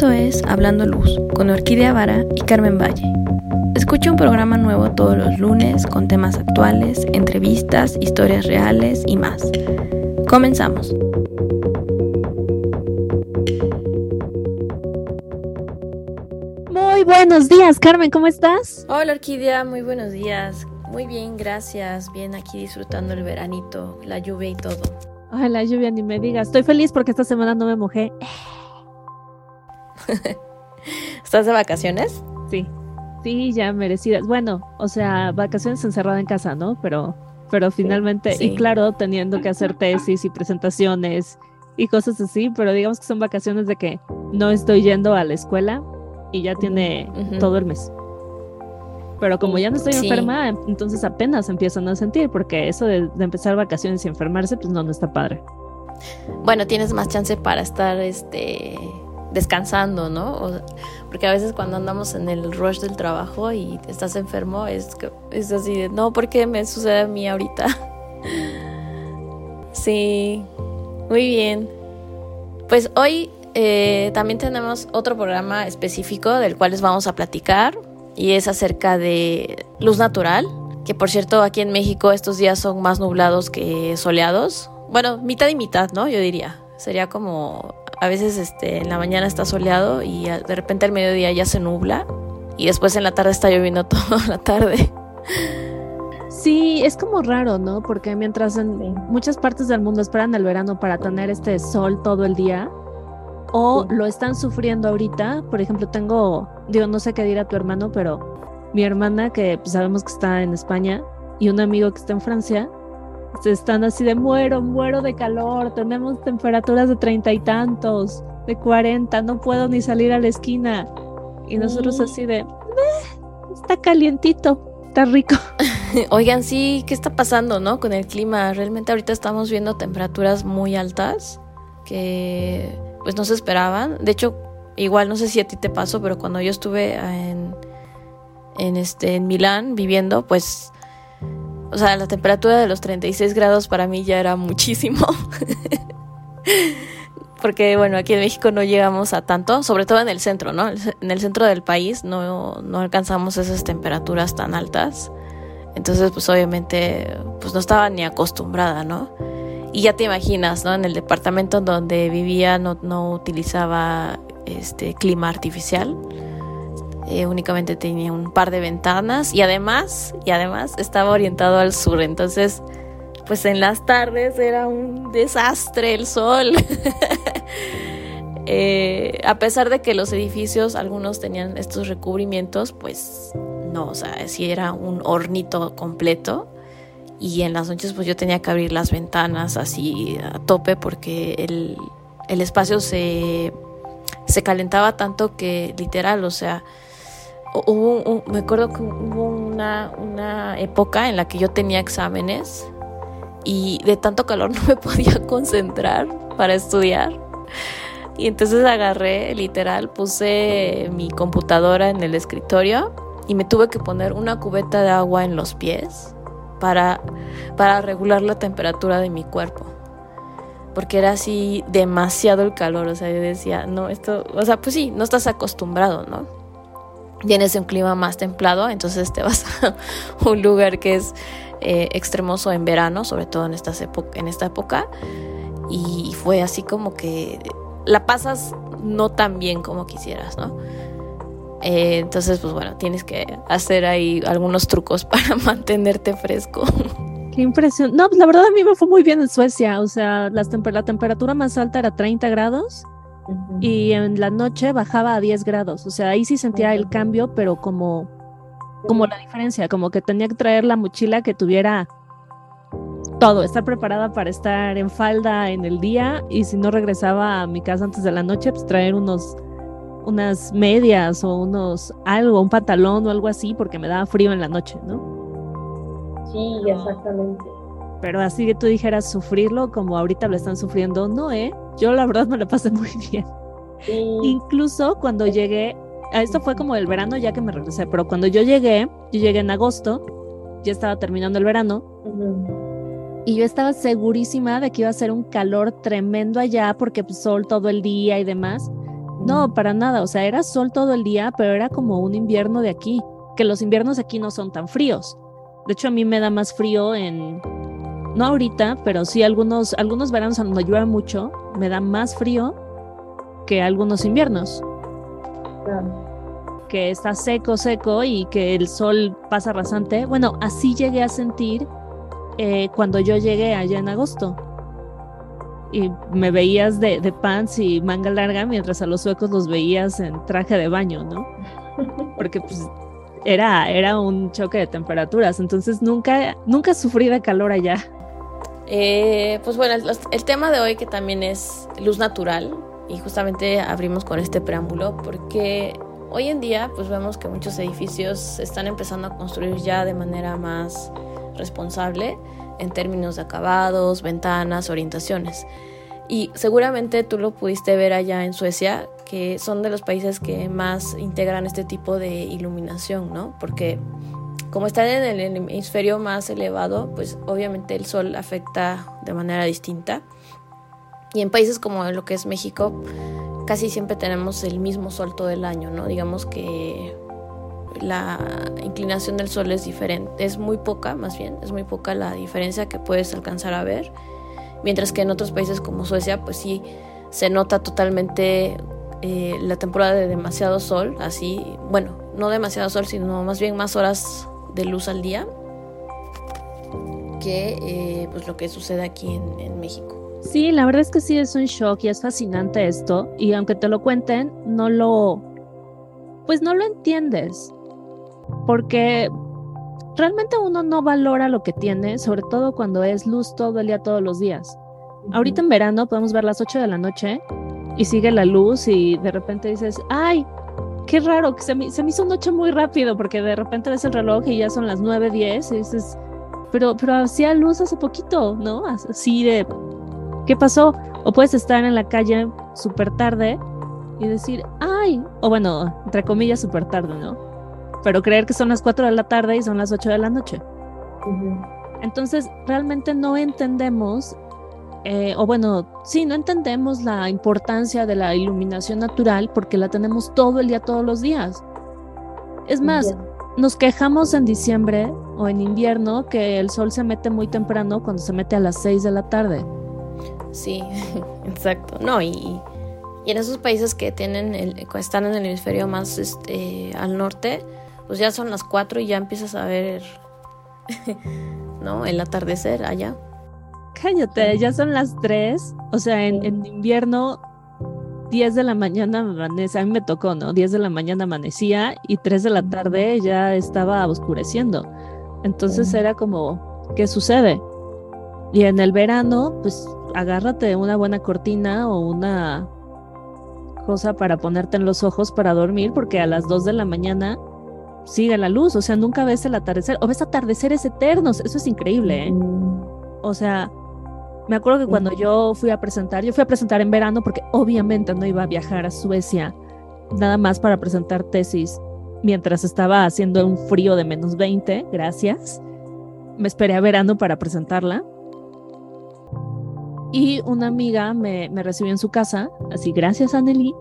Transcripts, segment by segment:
Esto es Hablando Luz con Orquídea Vara y Carmen Valle. Escucha un programa nuevo todos los lunes con temas actuales, entrevistas, historias reales y más. Comenzamos. Muy buenos días, Carmen, ¿cómo estás? Hola Orquídea, muy buenos días. Muy bien, gracias. Bien aquí disfrutando el veranito, la lluvia y todo. Ay, la lluvia ni me digas. Estoy feliz porque esta semana no me mojé. ¿Estás de vacaciones? Sí, sí, ya merecidas. Bueno, o sea, vacaciones encerrada en casa, ¿no? Pero, pero finalmente, y claro, teniendo que hacer tesis y presentaciones y cosas así, pero digamos que son vacaciones de que no estoy yendo a la escuela y ya tiene todo el mes. Pero como ya no estoy enferma, entonces apenas empiezan a sentir, porque eso de, empezar vacaciones y enfermarse, pues no, no está padre. Bueno, tienes más chance para estar este descansando, ¿no? porque a veces cuando andamos en el rush del trabajo y estás enfermo, es, es así de, no, ¿por qué me sucede a mí ahorita? sí, muy bien. Pues hoy eh, también tenemos otro programa específico del cual les vamos a platicar y es acerca de luz natural, que por cierto aquí en México estos días son más nublados que soleados. Bueno, mitad y mitad, ¿no? Yo diría. Sería como a veces este, en la mañana está soleado y de repente al mediodía ya se nubla y después en la tarde está lloviendo toda la tarde. Sí, es como raro, ¿no? Porque mientras en muchas partes del mundo esperan el verano para tener este sol todo el día, o lo están sufriendo ahorita. Por ejemplo, tengo, digo, no sé qué dirá tu hermano, pero mi hermana, que pues, sabemos que está en España, y un amigo que está en Francia, están así de muero, muero de calor, tenemos temperaturas de treinta y tantos, de cuarenta, no puedo ni salir a la esquina. Y nosotros mm. así de, está calientito, está rico. Oigan, sí, ¿qué está pasando, no? Con el clima. Realmente ahorita estamos viendo temperaturas muy altas que pues no se esperaban. De hecho, igual no sé si a ti te pasó, pero cuando yo estuve en, en, este, en Milán viviendo, pues, o sea, la temperatura de los 36 grados para mí ya era muchísimo. Porque, bueno, aquí en México no llegamos a tanto, sobre todo en el centro, ¿no? En el centro del país no, no alcanzamos esas temperaturas tan altas. Entonces, pues obviamente, pues no estaba ni acostumbrada, ¿no? Y ya te imaginas, ¿no? En el departamento donde vivía no, no utilizaba este clima artificial. Eh, únicamente tenía un par de ventanas y además, y además estaba orientado al sur. Entonces, pues en las tardes era un desastre el sol. Eh, a pesar de que los edificios, algunos tenían estos recubrimientos, pues no, o sea, sí era un hornito completo y en las noches pues yo tenía que abrir las ventanas así a tope porque el, espacio se, se calentaba tanto que literal, o sea, hubo me acuerdo que hubo una, una época en la que yo tenía exámenes y de tanto calor no me podía concentrar para estudiar. Y entonces agarré, literal, puse mi computadora en el escritorio y me tuve que poner una cubeta de agua en los pies para, para regular la temperatura de mi cuerpo. Porque era así demasiado el calor, o sea, yo decía, no, esto, o sea, pues sí, no estás acostumbrado, ¿no? Vienes de un clima más templado, entonces te vas a un lugar que es eh, extremoso en verano, sobre todo en esta época, y fue así como que la pasas no tan bien como quisieras, ¿no? Eh, entonces, pues bueno, tienes que hacer ahí algunos trucos para mantenerte fresco. Qué impresión. No, pues la verdad a mí me fue muy bien en Suecia. O sea, la temperatura más alta era 30 grados y en la noche bajaba a 10 grados. O sea, ahí sí sentía el cambio, pero como, como la diferencia, como que tenía que traer la mochila que tuviera todo, estar preparada para estar en falda en el día y si no regresaba a mi casa antes de la noche, pues traer unos unas medias o unos algo, un pantalón o algo así porque me daba frío en la noche, ¿no? Sí, exactamente. Pero así que tú dijeras sufrirlo como ahorita lo están sufriendo, no, ¿eh? Yo la verdad me lo pasé muy bien. Incluso cuando llegué, esto fue como el verano ya que me regresé, pero cuando yo llegué, yo llegué en agosto, ya estaba terminando el verano, y yo estaba segurísima de que iba a ser un calor tremendo allá porque pues, sol todo el día y demás No, para nada, o sea, era sol todo el día, pero era como un invierno de aquí, que los inviernos aquí no son tan fríos. De hecho, a mí me da más frío en, no ahorita, pero sí algunos, algunos veranos cuando llueve mucho, me da más frío que algunos inviernos. Que está seco, seco y que el sol pasa rasante. Bueno, así llegué a sentir eh, cuando yo llegué allá en agosto. Y me veías de, de pants y manga larga, mientras a los suecos los veías en traje de baño, ¿no? Porque pues era, era un choque de temperaturas, entonces nunca, nunca sufrí de calor allá. Eh, pues bueno, el, tema de hoy que también es luz natural y justamente abrimos con este preámbulo porque hoy en día pues vemos que muchos edificios están empezando a construir ya de manera más responsable en términos de acabados, ventanas, orientaciones. Y seguramente tú lo pudiste ver allá en Suecia, que son de los países que más integran este tipo de iluminación, ¿no? Porque como están en el hemisferio más elevado, pues obviamente el sol afecta de manera distinta. Y en países como lo que es México, casi siempre tenemos el mismo sol todo el año, ¿no? Digamos que la inclinación del sol es diferente, es muy poca, más bien, es muy poca la diferencia que puedes alcanzar a ver. Mientras que en otros países como Suecia, pues sí se nota totalmente eh, la temporada de demasiado sol, así, bueno, no demasiado sol, sino más bien más horas de luz al día que eh, pues lo que sucede aquí en, en, México. Sí, la verdad es que sí es un shock y es fascinante esto y aunque te lo cuenten, no lo, pues no lo entiendes porque realmente uno no valora lo que tiene, sobre todo cuando es luz todo el día, todos los días. Ahorita en verano podemos ver las 8 de la noche y sigue la luz y de repente dices, ay, qué raro, que se me, se me hizo noche muy rápido porque de repente ves el reloj y ya son las 9, 10 y dices, pero, pero hacía luz hace poquito, ¿no? Así de, ¿qué pasó? O puedes estar en la calle súper tarde y decir, ay, o bueno, entre comillas súper tarde, ¿no? Pero creer que son las 4 de la tarde y son las 8 de la noche. Entonces, realmente no entendemos eh, o bueno, sí, no entendemos la importancia de la iluminación natural porque la tenemos todo el día, todos los días. Es más, nos quejamos en diciembre o en invierno que el sol se mete muy temprano cuando se mete a las 6 de la tarde. Sí, exacto. No, y, y en esos países que tienen el, están en el hemisferio más este, al norte, pues ya son las 4 y ya empiezas a ver ¿no? el atardecer allá cállate, ya son las 3. O sea, en, invierno, 10 de la mañana amanece, a mí me tocó, ¿no? 10 de la mañana amanecía y 3 de la tarde ya estaba oscureciendo. Entonces era como, ¿qué sucede? Y en el verano, pues agárrate una buena cortina o una cosa para ponerte en los ojos para dormir, porque a las 2 de la mañana sigue la luz, o sea, nunca ves el atardecer, o ves atardeceres eternos, eso es increíble, ¿eh? O sea, me acuerdo que cuando yo fui a presentar, yo fui a presentar en verano porque obviamente no iba a viajar a Suecia nada más para presentar tesis mientras estaba haciendo un frío de menos 20, gracias. Me esperé a verano para presentarla. Y una amiga me, me recibió en su casa, así gracias a Nelly.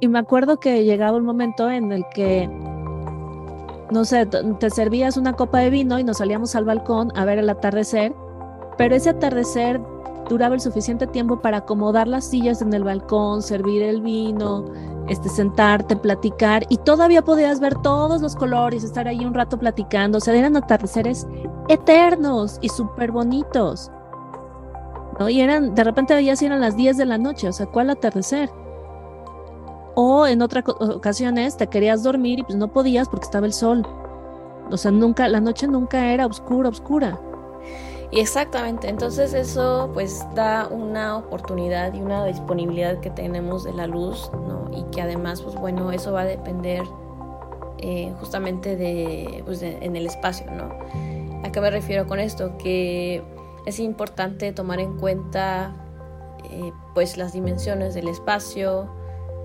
Y me acuerdo que llegaba un momento en el que no sé, te servías una copa de vino y nos salíamos al balcón a ver el atardecer pero ese atardecer duraba el suficiente tiempo para acomodar las sillas en el balcón, servir el vino, este, sentarte, platicar y todavía podías ver todos los colores, estar ahí un rato platicando, o sea, eran atardeceres eternos y súper bonitos. ¿no? Y eran, de repente veías eran las 10 de la noche, o sea, ¿cuál atardecer? O en otras ocasiones te querías dormir y pues no podías porque estaba el sol. O sea, nunca, la noche nunca era oscura, oscura. Y exactamente, entonces eso pues da una oportunidad y una disponibilidad que tenemos de la luz, ¿no? Y que además, pues bueno, eso va a depender eh, justamente de, pues en el espacio, ¿no? ¿A qué me refiero con esto? Que es importante tomar en cuenta eh, pues las dimensiones del espacio,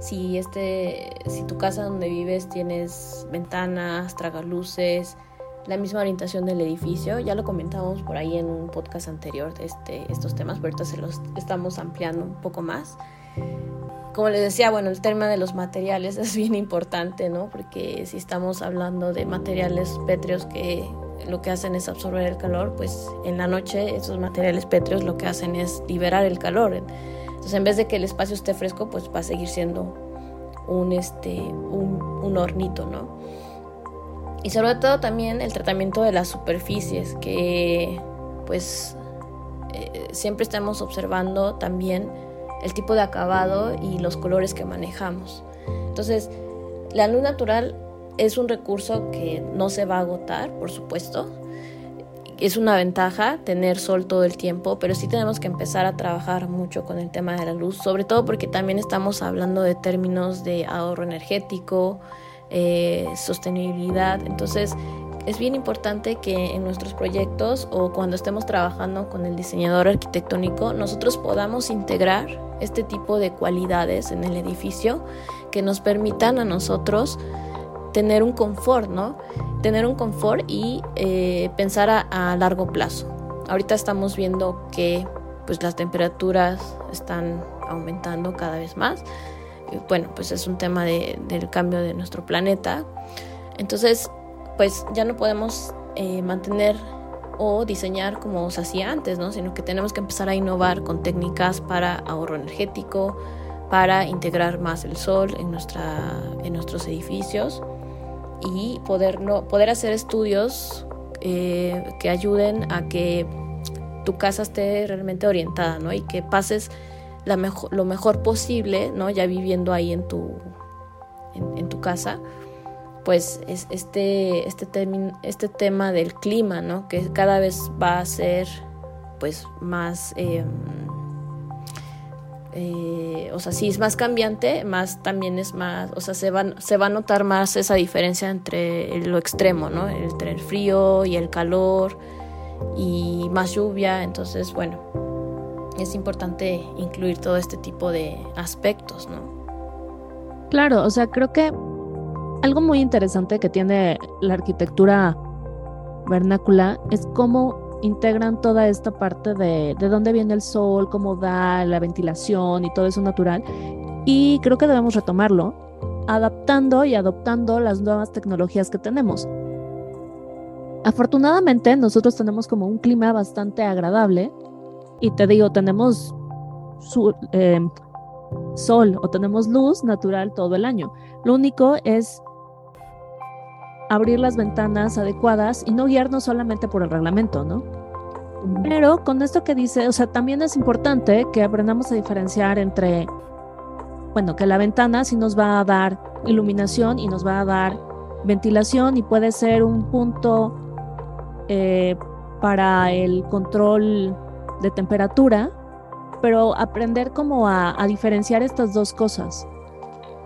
si este, si tu casa donde vives tienes ventanas, tragaluces, la misma orientación del edificio. Ya lo comentábamos por ahí en un podcast anterior, este, estos temas, pero ahorita se los estamos ampliando un poco más. como les decía, bueno, el tema de los materiales es bien importante, ¿no? Porque si estamos hablando de materiales pétreos que lo que hacen es absorber el calor, pues en la noche esos materiales pétreos lo que hacen es liberar el calor. Entonces, en vez de que el espacio esté fresco, pues va a seguir siendo un, este, un, hornito, ¿no? Y sobre todo también el tratamiento de las superficies, que pues eh, siempre estamos observando también el tipo de acabado y los colores que manejamos. Entonces, la luz natural es un recurso que no se va a agotar, por supuesto. Es una ventaja tener sol todo el tiempo, pero sí tenemos que empezar a trabajar mucho con el tema de la luz, sobre todo porque también estamos hablando de términos de ahorro energético, eh, sostenibilidad. Entonces, es bien importante que en nuestros proyectos o cuando estemos trabajando con el diseñador arquitectónico, nosotros podamos integrar este tipo de cualidades en el edificio que nos permitan a nosotros tener un confort, ¿no? Tener un confort y eh, pensar a, largo plazo. Ahorita estamos viendo que pues las temperaturas están aumentando cada vez más. Bueno, pues es un tema del cambio de nuestro planeta. Entonces, pues ya no podemos eh, mantener o diseñar como se hacía antes, ¿no? Sino que tenemos que empezar a innovar con técnicas para ahorro energético, para integrar más el sol en, nuestra, en nuestros edificios y poder, no, poder hacer estudios eh, que ayuden a que tu casa esté realmente orientada, ¿no? Y que pases la mejor, lo mejor posible, ¿no? Ya viviendo ahí en tu, en tu casa pues es este, este, este tema del clima, ¿no? Que cada vez va a ser pues más, em, eh, o sea, si es más cambiante, más también es más, o sea, se va, se va a notar más esa diferencia entre lo extremo, ¿no? Entre el frío y el calor y más lluvia, entonces, bueno, es importante incluir todo este tipo de aspectos, ¿no? Claro, o sea, creo que algo muy interesante que tiene la arquitectura vernácula es cómo integran toda esta parte de, de dónde viene el sol, cómo da la ventilación y todo eso natural. Y creo que debemos retomarlo, adaptando y adoptando las nuevas tecnologías que tenemos. Afortunadamente nosotros tenemos como un clima bastante agradable y te digo, tenemos eh, sol o tenemos luz natural todo el año. Lo único es abrir las ventanas adecuadas y no guiarnos solamente por el reglamento, ¿no? Pero con esto que dice, o sea, también es importante que aprendamos a diferenciar entre, bueno, que la ventana sí nos va a dar iluminación y nos va a dar ventilación y puede ser un punto eh, para el control de temperatura, pero aprender como a, a diferenciar estas dos cosas,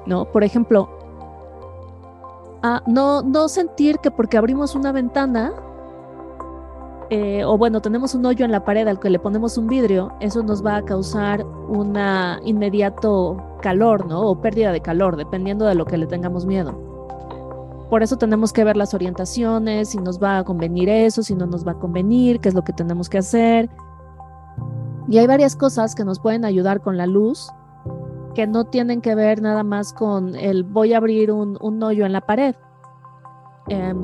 ¿no? Por ejemplo, no, no sentir que porque abrimos una ventana, eh, o bueno, tenemos un hoyo en la pared al que le ponemos un vidrio, eso nos va a causar un inmediato calor, ¿no? O pérdida de calor, dependiendo de lo que le tengamos miedo. Por eso tenemos que ver las orientaciones, si nos va a convenir eso, si no nos va a convenir, qué es lo que tenemos que hacer. Y hay varias cosas que nos pueden ayudar con la luz que no tienen que ver nada más con el voy a abrir un, hoyo en la pared. Em,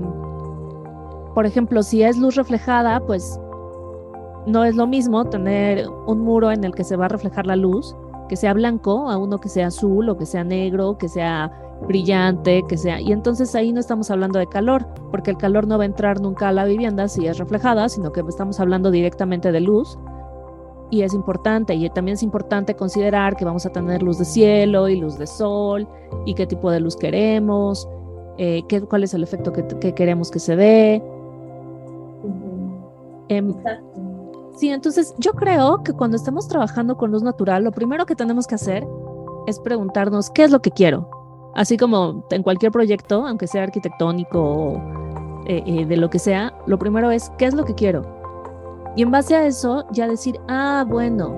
por ejemplo, si es luz reflejada, pues no es lo mismo tener un muro en el que se va a reflejar la luz, que sea blanco, a uno que sea azul o que sea negro, que sea brillante, que sea... Y entonces ahí no estamos hablando de calor, porque el calor no va a entrar nunca a la vivienda si es reflejada, sino que estamos hablando directamente de luz y es importante y también es importante considerar que vamos a tener luz de cielo y luz de sol y qué tipo de luz queremos, eh, qué, cuál es el efecto que, queremos que se dé. Em, sí, entonces yo creo que cuando estamos trabajando con luz natural, lo primero que tenemos que hacer es preguntarnos qué es lo que quiero. Así como en cualquier proyecto, aunque sea arquitectónico o eh, eh, de lo que sea, lo primero es qué es lo que quiero y en base a eso, ya decir, ah, bueno,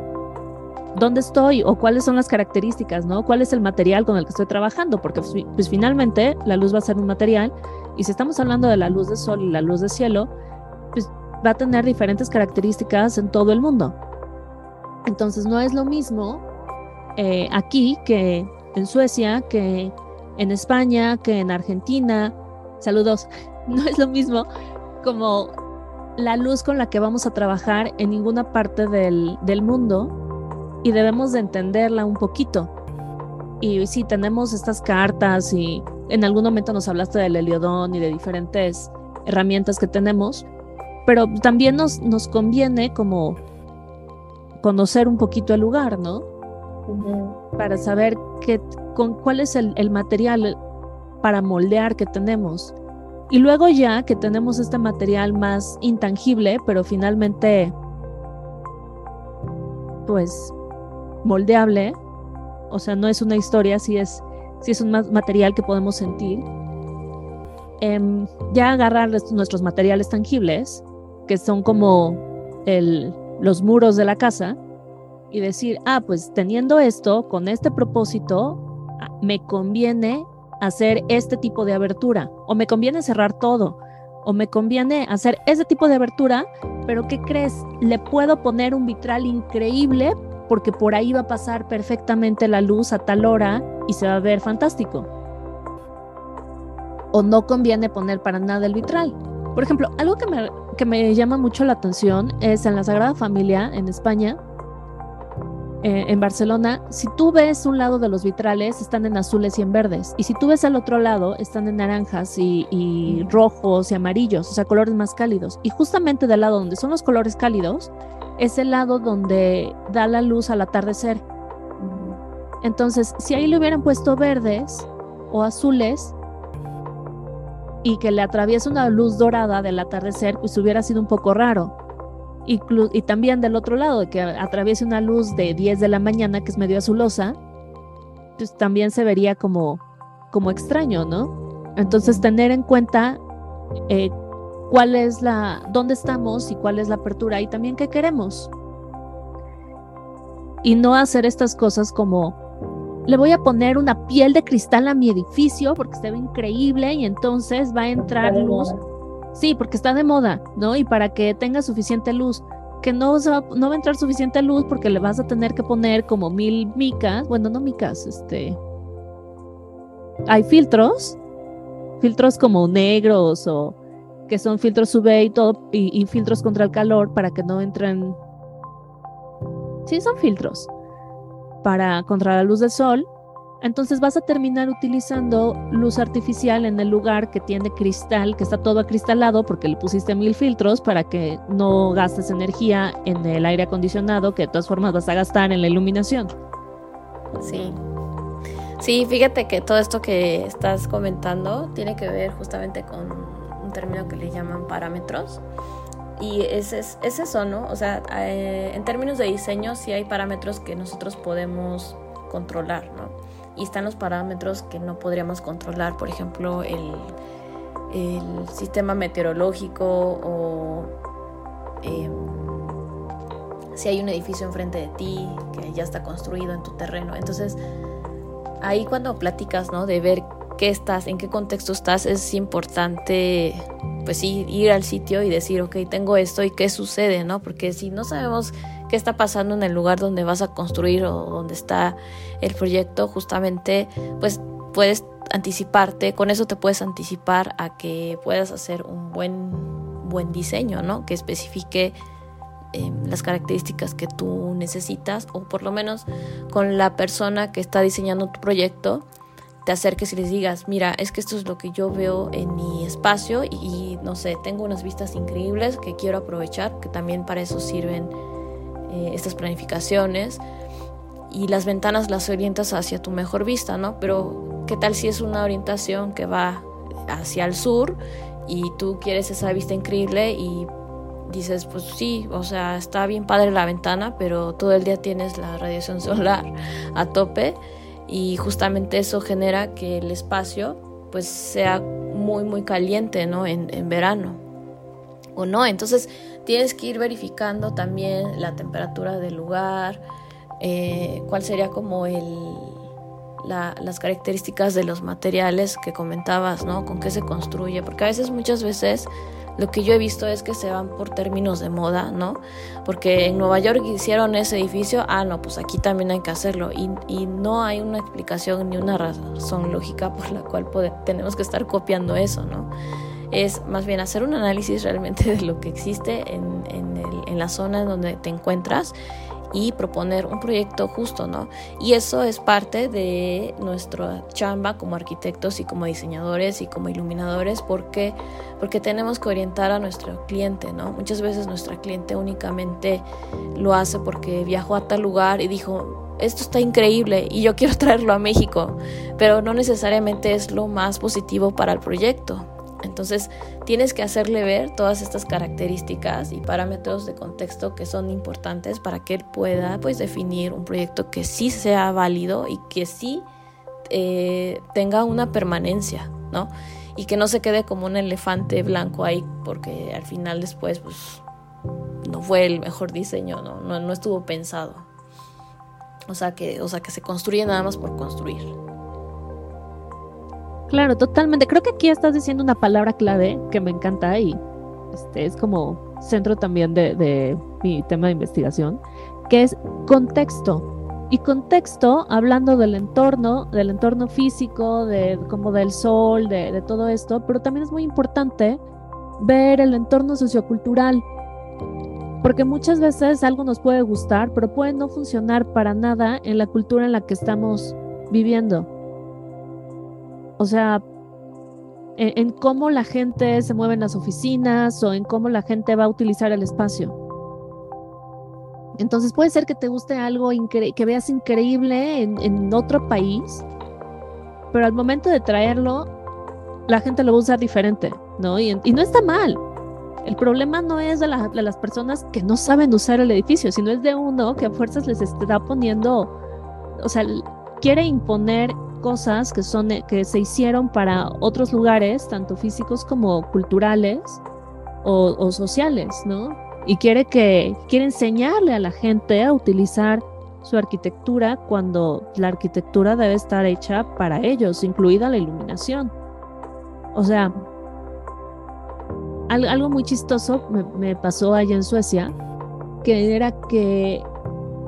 ¿dónde estoy? O cuáles son las características, ¿no? ¿Cuál es el material con el que estoy trabajando? Porque pues, pues finalmente la luz va a ser un material y si estamos hablando de la luz de sol y la luz de cielo, pues va a tener diferentes características en todo el mundo. Entonces no es lo mismo eh, aquí que en Suecia, que en España, que en Argentina. Saludos, no es lo mismo como la luz con la que vamos a trabajar en ninguna parte del, del mundo y debemos de entenderla un poquito. Y sí, tenemos estas cartas y en algún momento nos hablaste del heliodón y de diferentes herramientas que tenemos, pero también nos, nos conviene como conocer un poquito el lugar, ¿no? Para saber qué, con, cuál es el, el material para moldear que tenemos. Y luego ya que tenemos este material más intangible, pero finalmente, pues, moldeable, o sea, no es una historia, sí es, es un material que podemos sentir. Em, ya agarrar nuestros materiales tangibles, que son como el, los muros de la casa, y decir, ah, pues teniendo esto, con este propósito, ah, me conviene hacer este tipo de abertura, o me conviene cerrar todo, o me conviene hacer ese tipo de abertura, pero ¿qué crees? Le puedo poner un vitral increíble porque por ahí va a pasar perfectamente la luz a tal hora y se va a ver fantástico. O no conviene poner para nada el vitral. Por ejemplo, algo que me, que me llama mucho la atención es en la Sagrada Familia, en España, eh, en Barcelona, si tú ves un lado de los vitrales, están en azules y en verdes. Y si tú ves al otro lado, están en naranjas y, y, rojos y amarillos, o sea, colores más cálidos. Y justamente del lado donde son los colores cálidos, es el lado donde da la luz al atardecer. Entonces, si ahí le hubieran puesto verdes o azules y que le atraviesa una luz dorada del atardecer, pues hubiera sido un poco raro. Y, también del otro lado, que atraviese una luz de 10 de la mañana que es medio azulosa, pues también se vería como, como extraño, ¿no? Entonces, tener en cuenta eh, cuál es la, dónde estamos y cuál es la apertura y también qué queremos. Y no hacer estas cosas como, le voy a poner una piel de cristal a mi edificio porque se ve increíble y entonces va a entrar luz. Sí, porque está de moda, ¿no? Y para que tenga suficiente luz. Que no, no va a entrar suficiente luz porque le vas a tener que poner como mil micas. Bueno, no micas, este. Hay filtros. Filtros como negros o que son filtros UV y todo, y, filtros contra el calor para que no entren. Sí, son filtros para contra la luz del sol. Entonces vas a terminar utilizando luz artificial en el lugar que tiene cristal, que está todo acristalado porque le pusiste mil filtros para que no gastes energía en el aire acondicionado, que de todas formas vas a gastar en la iluminación. Sí. Sí, fíjate que todo esto que estás comentando tiene que ver justamente con término que le llaman parámetros. Y es, es, eso, ¿no? O sea, eh, en términos de diseño sí hay parámetros que nosotros podemos controlar, ¿no? Y están los parámetros que no podríamos controlar, por ejemplo, el, el sistema meteorológico o em, si hay un edificio enfrente de ti que ya está construido en tu terreno. Entonces, ahí cuando platicas, ¿no? De ver qué estás, en qué contexto estás, es importante pues sí, ir al sitio y decir, ok, tengo esto y qué sucede, ¿no? Porque si no sabemos qué está pasando en el lugar donde vas a construir o donde está el proyecto, justamente, pues puedes anticiparte, con eso te puedes anticipar a que puedas hacer un buen, buen diseño, ¿no? Que especifique em, las características que tú necesitas o por lo menos con la persona que está diseñando tu proyecto te acerques y les digas, mira, es que esto es lo que yo veo en mi espacio y, no sé, tengo unas vistas increíbles que quiero aprovechar, que también para eso sirven eh, estas planificaciones y las ventanas las orientas hacia tu mejor vista, ¿no? Pero ¿qué tal si es una orientación que va hacia el sur y tú quieres esa vista increíble y dices, pues sí, o sea, está bien padre la ventana, pero todo el día tienes la radiación solar a tope y justamente eso genera que el espacio pues sea muy muy caliente no en, en verano. O no entonces tienes que ir verificando también la temperatura del lugar eh, cuál sería como el la, las características de los materiales que comentabas no con qué se construye porque a veces muchas veces lo que yo he visto es que se van por términos de moda, ¿no? Porque en Nueva York hicieron ese edificio, ah, no, pues aquí también hay que hacerlo. Y, y no hay una explicación ni una razón lógica por la cual tenemos que estar copiando eso, ¿no? Es más bien hacer un análisis realmente de lo que existe en, en, la zona en donde te encuentras y proponer un proyecto justo, ¿no? Y eso es parte de nuestra chamba como arquitectos y como diseñadores y como iluminadores porque porque tenemos que orientar a nuestro cliente, ¿no? Muchas veces nuestra cliente únicamente lo hace porque viajó a tal lugar y dijo, esto está increíble y yo quiero traerlo a México, pero no necesariamente es lo más positivo para el proyecto. Entonces tienes que hacerle ver todas estas características y parámetros de contexto que son importantes para que él pueda pues definir un proyecto que sí sea válido y que sí eh, tenga una permanencia, ¿no? Y que no se quede como un elefante blanco ahí porque al final después pues no fue el mejor diseño, ¿no? No, no estuvo pensado. O sea, que, o sea, que se construye nada más por construir. Claro, totalmente. Creo que aquí estás diciendo una palabra clave que me encanta y este es como centro también de, mi tema de investigación, que es contexto. Y contexto, hablando del entorno, del entorno físico, de como del sol, de, de todo esto, pero también es muy importante ver el entorno sociocultural. Porque muchas veces algo nos puede gustar, pero puede no funcionar para nada en la cultura en la que estamos viviendo. O sea, en, cómo la gente se mueve en las oficinas o en cómo la gente va a utilizar el espacio. Entonces puede ser que te guste algo que veas increíble en, otro país, pero al momento de traerlo, la gente lo va a usar diferente, ¿no? Y, no está mal. El problema no es de, de, las personas que no saben usar el edificio, sino es de uno que a fuerzas les está poniendo, o sea, quiere imponer cosas que son que se hicieron para otros lugares, tanto físicos como culturales o, sociales, ¿no? Y quiere que quiere enseñarle a la gente a utilizar su arquitectura cuando la arquitectura debe estar hecha para ellos, incluida la iluminación. O sea, algo muy chistoso me pasó allá en Suecia, que era que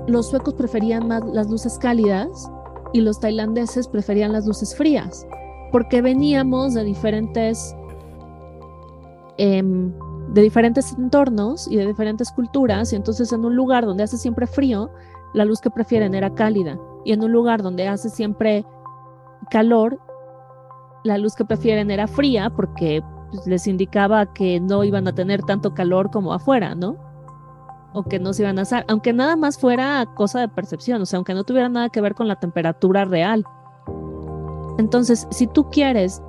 los suecos preferían más las luces cálidas y los tailandeses preferían las luces frías, porque veníamos de diferentes, em, de diferentes entornos y de diferentes culturas, y entonces en un lugar donde hace siempre frío, la luz que prefieren era cálida, y en un lugar donde hace siempre calor, la luz que prefieren era fría porque pues, les indicaba que no iban a tener tanto calor como afuera, ¿no? O que no se iban a asar, aunque nada más fuera cosa de percepción, o sea, aunque no tuviera nada que ver con la temperatura real. Entonces, si tú quieres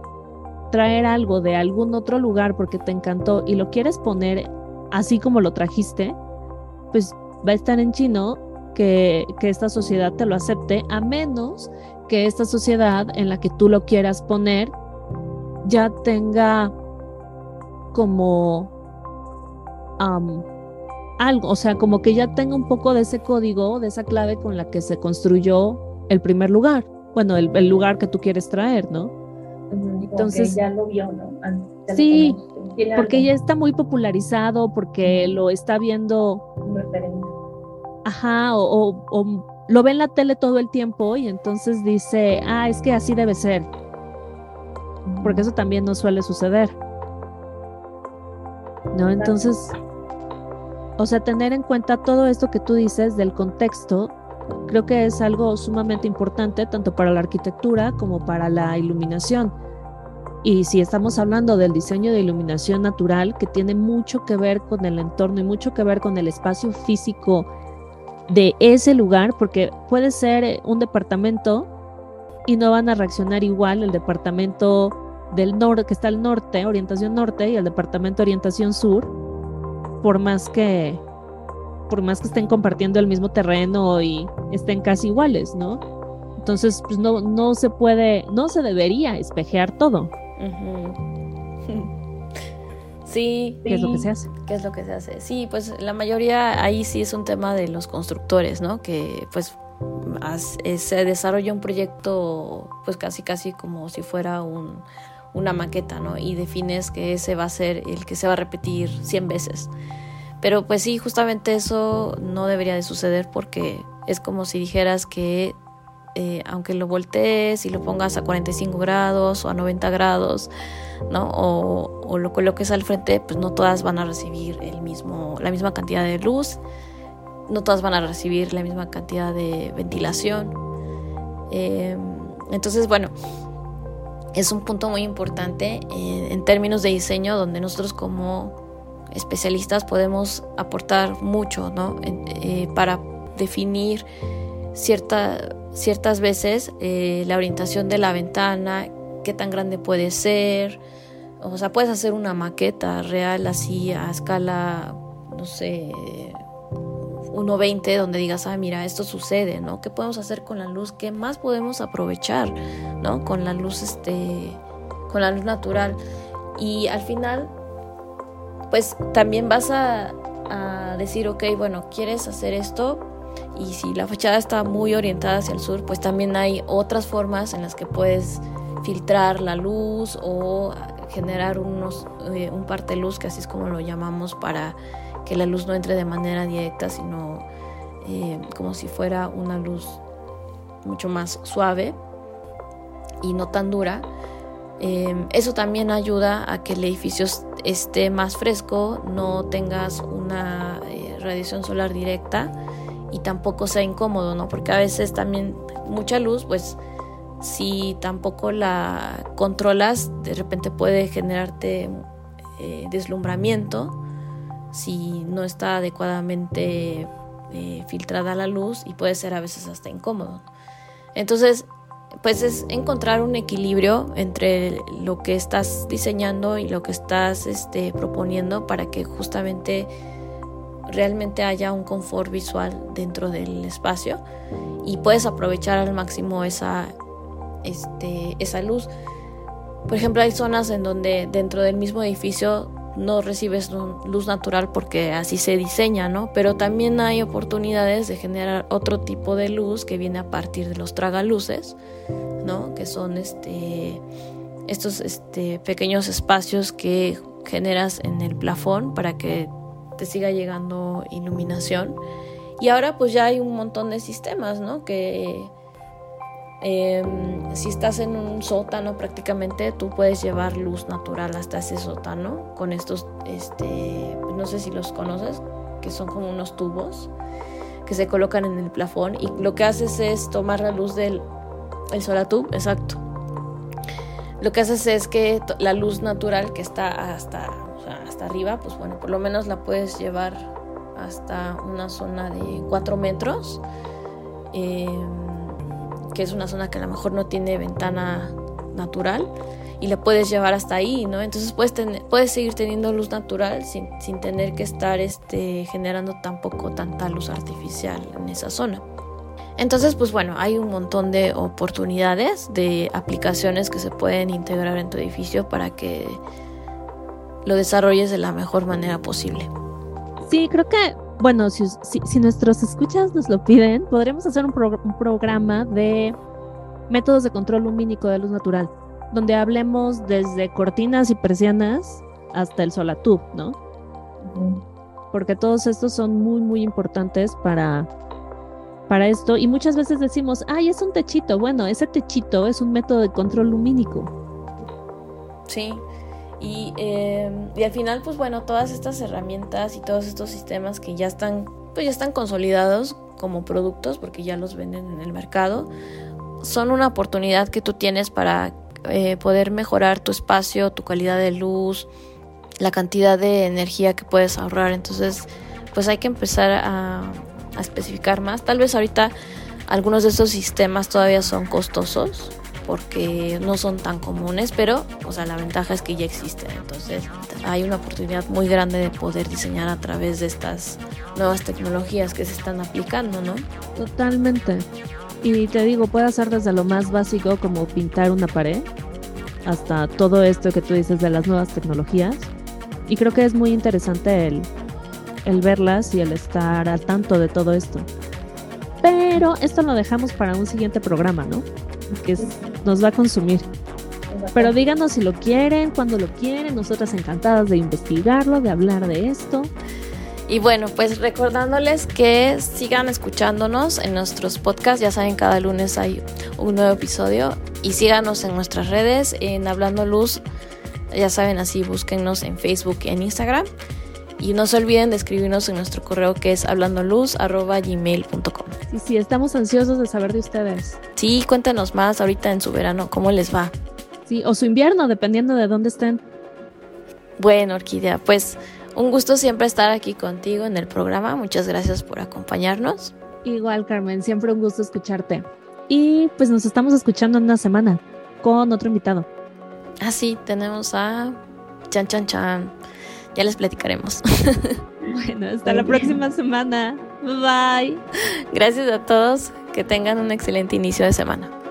traer algo de algún otro lugar porque te encantó y lo quieres poner así como lo trajiste, pues va a estar en chino que, que esta sociedad te lo acepte, a menos que esta sociedad en la que tú lo quieras poner ya tenga como algo, o sea, como que ya tenga un poco de ese código, de esa clave con la que se construyó el primer lugar, bueno, el, lugar que tú quieres traer, ¿no? Entonces ya lo vio, ¿no? sí, porque ya está muy popularizado, porque lo está viendo. Ajá, o, o, lo ve en la tele todo el tiempo y entonces dice, ah, es que así debe ser. Porque eso también no suele suceder. ¿No? Entonces, o sea, tener en cuenta todo esto que tú dices del contexto, creo que es algo sumamente importante tanto para la arquitectura como para la iluminación. Y si estamos hablando del diseño de iluminación natural, que tiene mucho que ver con el entorno y mucho que ver con el espacio físico de ese lugar, porque puede ser un departamento y no van a reaccionar igual el departamento del norte que está al norte, orientación norte, y el departamento orientación sur, por más que por más que estén compartiendo el mismo terreno y estén casi iguales, ¿no? Entonces, pues no, no se puede, no se debería espejear todo. Sí. ¿Qué es lo que se hace? ¿Qué es lo que se hace? Sí, pues la mayoría ahí sí es un tema de los constructores, ¿no? Que pues se desarrolla un proyecto pues casi casi como si fuera un una maqueta, ¿no? Y defines que ese va a ser el que se va a repetir 100 veces. Pero pues sí, justamente eso no debería de suceder porque es como si dijeras que eh, aunque lo voltees y lo pongas a 45 grados o a 90 grados, ¿no? O, lo coloques al frente, pues no todas van a recibir el mismo, la misma cantidad de luz, no todas van a recibir la misma cantidad de ventilación. Em, entonces, bueno, es un punto muy importante en términos de diseño donde nosotros como especialistas podemos aportar mucho, ¿no? Eh, para definir cierta ciertas veces eh, la orientación de la ventana, qué tan grande puede ser, o sea, puedes hacer una maqueta real así a escala, no sé, 1.20 donde digas, ah, mira, esto sucede, ¿no? ¿Qué podemos hacer con la luz? ¿Qué más podemos aprovechar, ¿no? Con la luz, este, con la luz natural. Y al final, pues también vas a, a decir, ok, bueno, ¿quieres hacer esto? y si la fachada está muy orientada hacia el sur, pues también hay otras formas en las que puedes filtrar la luz o generar unos, eh, un parte luz, que así es como lo llamamos, para que la luz no entre de manera directa, sino eh, como si fuera una luz mucho más suave y no tan dura. Em, eso también ayuda a que el edificio esté más fresco, no tengas una eh, radiación solar directa y tampoco sea incómodo, ¿no? Porque a veces también mucha luz, pues si tampoco la controlas, de repente puede generarte eh, deslumbramiento si no está adecuadamente eh, filtrada la luz y puede ser a veces hasta incómodo. Entonces, pues es encontrar un equilibrio entre lo que estás diseñando y lo que estás este, proponiendo para que justamente realmente haya un confort visual dentro del espacio y puedes aprovechar al máximo esa, este, esa luz. Por ejemplo, hay zonas en donde dentro del mismo edificio no recibes luz natural porque así se diseña, ¿no? Pero también hay oportunidades de generar otro tipo de luz que viene a partir de los tragaluces, ¿no? Que son este, estos este, pequeños espacios que generas en el plafón para que te siga llegando iluminación. Y ahora pues ya hay un montón de sistemas, ¿no? Que em, si estás en un sótano prácticamente tú puedes llevar luz natural hasta ese sótano con estos, este, no sé si los conoces, que son como unos tubos que se colocan en el plafón y lo que haces es tomar la luz del el solatub, exacto. Lo que haces es que la luz natural que está hasta hasta arriba, pues bueno, por lo menos la puedes llevar hasta una zona de 4 metros, em, que es una zona que a lo mejor no tiene ventana natural y la puedes llevar hasta ahí, ¿no? Entonces puedes, puedes seguir teniendo luz natural sin, sin tener que estar este, generando tampoco tanta luz artificial en esa zona. Entonces, pues bueno, hay un montón de oportunidades, de aplicaciones que se pueden integrar en tu edificio para que lo desarrolles de la mejor manera posible. Sí, creo que, bueno, si, si, nuestros escuchas nos lo piden, podríamos hacer un, programa de métodos de control lumínico de luz natural, donde hablemos desde cortinas y persianas hasta el solatub, ¿no? Porque todos estos son muy, muy importantes para, para esto. Y muchas veces decimos, ay, es un techito. Bueno, ese techito es un método de control lumínico. Sí, Em, y, al final, pues bueno, todas estas herramientas y todos estos sistemas que ya están, pues ya están consolidados como productos porque ya los venden en el mercado, son una oportunidad que tú tienes para eh, poder mejorar tu espacio, tu calidad de luz, la cantidad de energía que puedes ahorrar. Entonces, pues hay que empezar a, a especificar más. Tal vez ahorita algunos de estos sistemas todavía son costosos, porque no son tan comunes, pero o sea, la ventaja es que ya existen. Entonces hay una oportunidad muy grande de poder diseñar a través de estas nuevas tecnologías que se están aplicando, ¿no? Totalmente. Y te digo, puede hacer desde lo más básico como pintar una pared hasta todo esto que tú dices de las nuevas tecnologías. Y creo que es muy interesante el, el verlas y el estar al tanto de todo esto. Pero esto lo dejamos para un siguiente programa, ¿no? Que nos va a consumir. Pero díganos si lo quieren, cuando lo quieren, nosotras encantadas de investigarlo, de hablar de esto. Y bueno, pues recordándoles que sigan escuchándonos en nuestros podcasts, ya saben, cada lunes hay un nuevo episodio y síganos en nuestras redes, en Hablando Luz, ya saben, así búsquennos en Facebook y en Instagram. Y no se olviden de escribirnos en nuestro correo que es hablandoluz.gmail.com. Sí, sí, estamos ansiosos de saber de ustedes. Sí, cuéntenos más ahorita en su verano, cómo les va. Sí, o su invierno, dependiendo de dónde estén. Bueno, Orquídea, pues un gusto siempre estar aquí contigo en el programa. Muchas gracias por acompañarnos. Igual, Carmen, siempre un gusto escucharte. Y pues nos estamos escuchando en una semana con otro invitado. Ah, sí, tenemos a Chan Chan Chan. Ya les platicaremos. bueno, hasta la próxima semana. Bye. Gracias a todos. Que tengan un excelente inicio de semana.